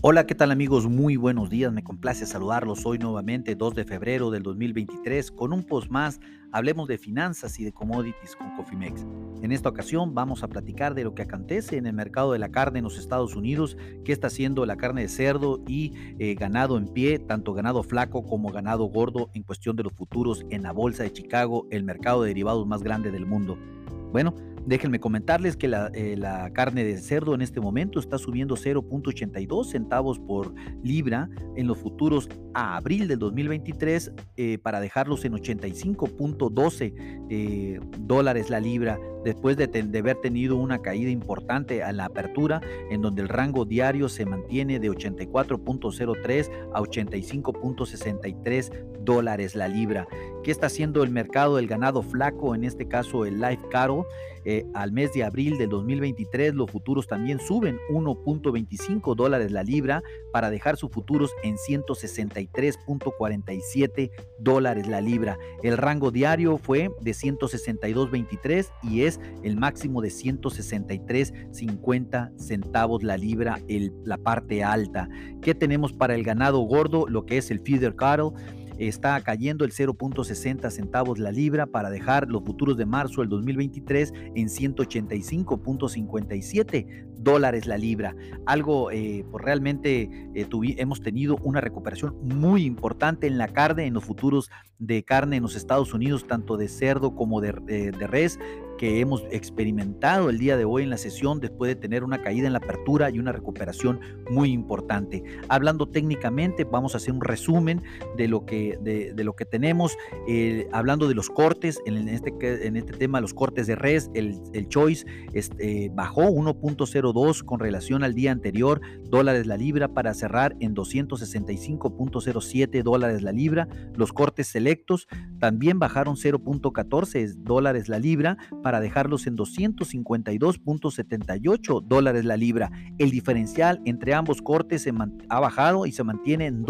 Hola, ¿qué tal amigos? Muy buenos días, me complace saludarlos hoy nuevamente, 2 de febrero del 2023, con un post más, hablemos de finanzas y de commodities con Cofimex. En esta ocasión vamos a platicar de lo que acontece en el mercado de la carne en los Estados Unidos, qué está haciendo la carne de cerdo y eh, ganado en pie, tanto ganado flaco como ganado gordo en cuestión de los futuros en la Bolsa de Chicago, el mercado de derivados más grande del mundo. Bueno, Déjenme comentarles que eh, la, carne de cerdo en este momento está subiendo 0.82 centavos por libra en los futuros a abril del 2023 eh, para dejarlos en 85.12 eh, dólares la libra después de, de, haber tenido una caída importante a la apertura en donde el rango diario se mantiene de 84.03 a 85.63 dólares la libra. ¿Qué está haciendo el mercado del ganado flaco, en este caso el live cattle? Eh, al mes de abril del 2023 los futuros también suben 1.25 dólares la libra para dejar sus futuros en 163.47 dólares la libra. El rango diario fue de 162.23 y es el máximo de 163.50 centavos la libra, el, la parte alta. ¿Qué tenemos para el ganado gordo? Lo que es el feeder cattle está cayendo el 0.60 centavos la libra para dejar los futuros de marzo del 2023 en 185.57 dólares la libra. Algo, eh, pues realmente eh, hemos tenido una recuperación muy importante en la carne, en los futuros de carne en los Estados Unidos, tanto de cerdo como de, eh, de res que hemos experimentado el día de hoy en la sesión después de tener una caída en la apertura y una recuperación muy importante. Hablando técnicamente, vamos a hacer un resumen de lo que, de, lo que tenemos, eh, hablando de los cortes, en este, en este tema los cortes de res, el, el choice este, bajó 1.02 con relación al día anterior, dólares la libra para cerrar en 265.07 dólares la libra, los cortes selectos también bajaron 0.14 dólares la libra, para dejarlos en 252.78 dólares la libra. El diferencial entre ambos cortes se ha bajado y se mantiene en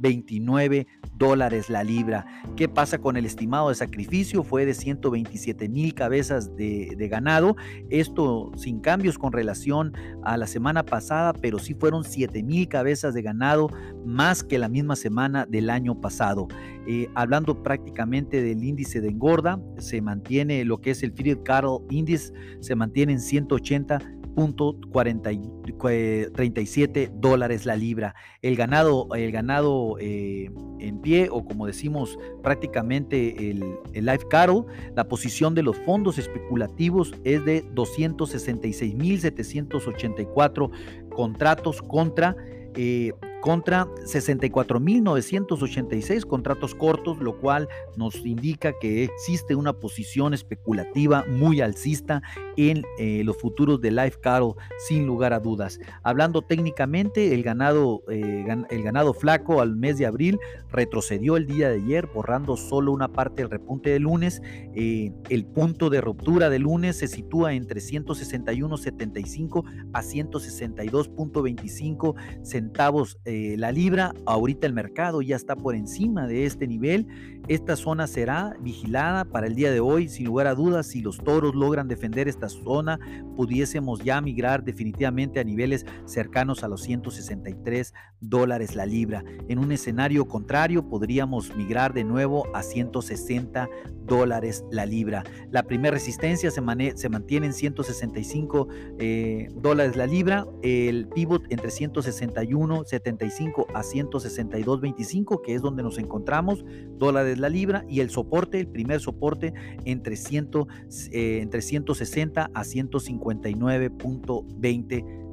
12.29 dólares la libra. ¿Qué pasa con el estimado de sacrificio? Fue de 127 mil cabezas de, ganado. Esto sin cambios con relación a la semana pasada, pero sí fueron 7 mil cabezas de ganado más que la misma semana del año pasado. Eh, hablando prácticamente del índice de engorda, se mantiene lo que es el Feed Cattle Index, se mantiene en 180.37 dólares la libra. El ganado, el ganado eh, en pie, o como decimos prácticamente el, el live cattle, la posición de los fondos especulativos es de 266.784 contratos contra eh, contra 64.986 contratos cortos, lo cual nos indica que existe una posición especulativa muy alcista en eh, los futuros de Life Cattle, sin lugar a dudas. Hablando técnicamente, el ganado, eh, el ganado flaco al mes de abril retrocedió el día de ayer, borrando solo una parte del repunte de lunes. Eh, el punto de ruptura de lunes se sitúa entre 161.75 a 162.25 centavos la libra. Ahorita el mercado ya está por encima de este nivel. Esta zona será vigilada para el día de hoy, sin lugar a dudas. Si los toros logran defender esta zona, pudiésemos ya migrar definitivamente a niveles cercanos a los 163 dólares la libra. En un escenario contrario, podríamos migrar de nuevo a 160 dólares la libra. La primera resistencia se, mantiene en 165 eh, dólares la libra. El pivot entre 161, 75 a 162, 25, que es donde nos encontramos, dólares la libra. Y el soporte, el primer soporte entre, 100, eh, entre 160 a 159.20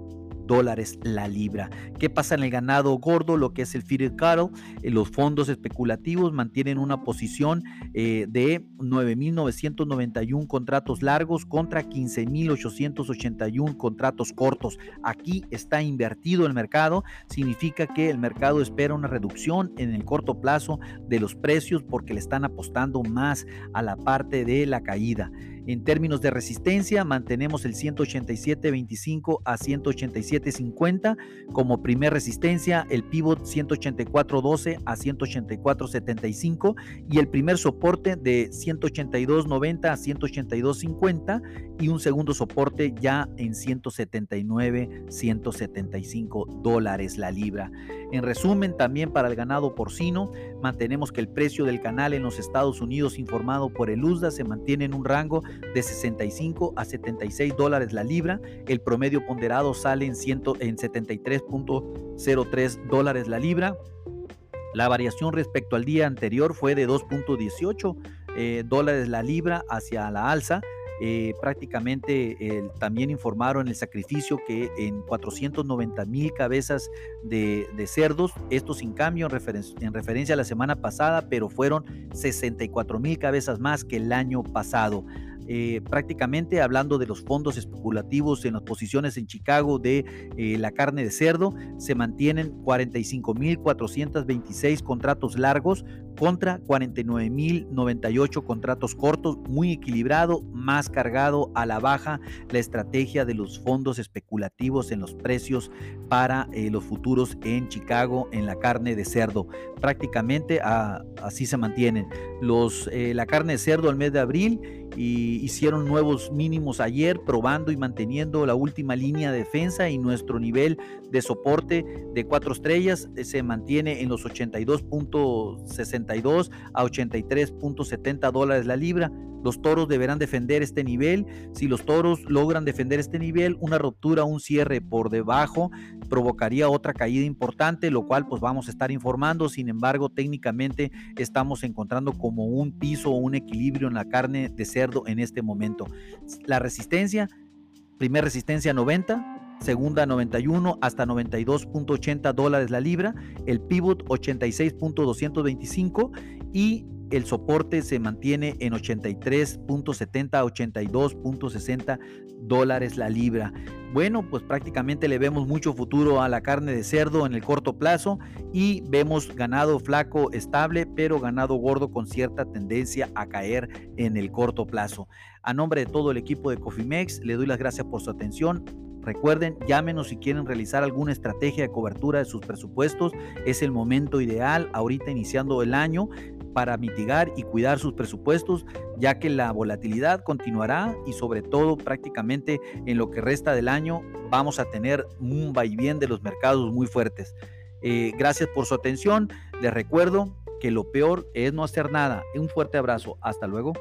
dólares la libra. ¿Qué pasa en el ganado gordo, lo que es el feeder cattle? Eh, los fondos especulativos mantienen una posición eh, de 9.991 contratos largos contra 15.881 contratos cortos. Aquí está invertido el mercado, significa que el mercado espera una reducción en el corto plazo de los precios porque le están apostando más a la parte de la caída. En términos de resistencia, mantenemos el 187.25 a 187.50 como primer resistencia, el pivot 184.12 a 184.75 y el primer soporte de 182.90 a 182.50 y un segundo soporte ya en 179, 175 dólares la libra. En resumen, también para el ganado porcino, mantenemos que el precio del canal en los Estados Unidos informado por el USDA se mantiene en un rango de 65 a 76 dólares la libra. El promedio ponderado sale en, en 73.03 dólares la libra. La variación respecto al día anterior fue de 2.18 eh, dólares la libra hacia la alza eh, prácticamente también informaron el sacrificio que en 490 mil cabezas de, cerdos, esto sin cambio en, en, referencia a la semana pasada, pero fueron 64 mil cabezas más que el año pasado. Eh, prácticamente hablando de los fondos especulativos en las posiciones en Chicago de eh, la carne de cerdo, se mantienen 45.426 contratos largos contra 49.098 contratos cortos, muy equilibrado, más cargado a la baja la estrategia de los fondos especulativos en los precios para eh, los futuros en Chicago en la carne de cerdo. Prácticamente ah, así se mantienen. Los, la carne de cerdo al mes de abril y hicieron nuevos mínimos ayer, probando y manteniendo la última línea de defensa y nuestro nivel de soporte de cuatro estrellas eh, se mantiene en los 82.62 a 83.70 dólares la libra. Los toros deberán defender este nivel. Si los toros logran defender este nivel, una ruptura, un cierre por debajo provocaría otra caída importante, lo cual pues vamos a estar informando. Sin embargo, técnicamente estamos encontrando como un piso o un equilibrio en la carne de cerdo en este momento. La resistencia, primera resistencia 90, segunda 91 hasta 92.80 dólares la libra, el pivot 86.225 y el soporte se mantiene en 83.70 a 82.60 dólares la libra. Bueno, pues prácticamente le vemos mucho futuro a la carne de cerdo en el corto plazo y vemos ganado flaco estable, pero ganado gordo con cierta tendencia a caer en el corto plazo. A nombre de todo el equipo de Cofimex, le doy las gracias por su atención. Recuerden, llámenos si quieren realizar alguna estrategia de cobertura de sus presupuestos. Es el momento ideal, ahorita iniciando el año para mitigar y cuidar sus presupuestos, ya que la volatilidad continuará y sobre todo prácticamente en lo que resta del año vamos a tener un vaivén de los mercados muy fuertes. Eh, gracias por su atención. Les recuerdo que lo peor es no hacer nada. Un fuerte abrazo. Hasta luego.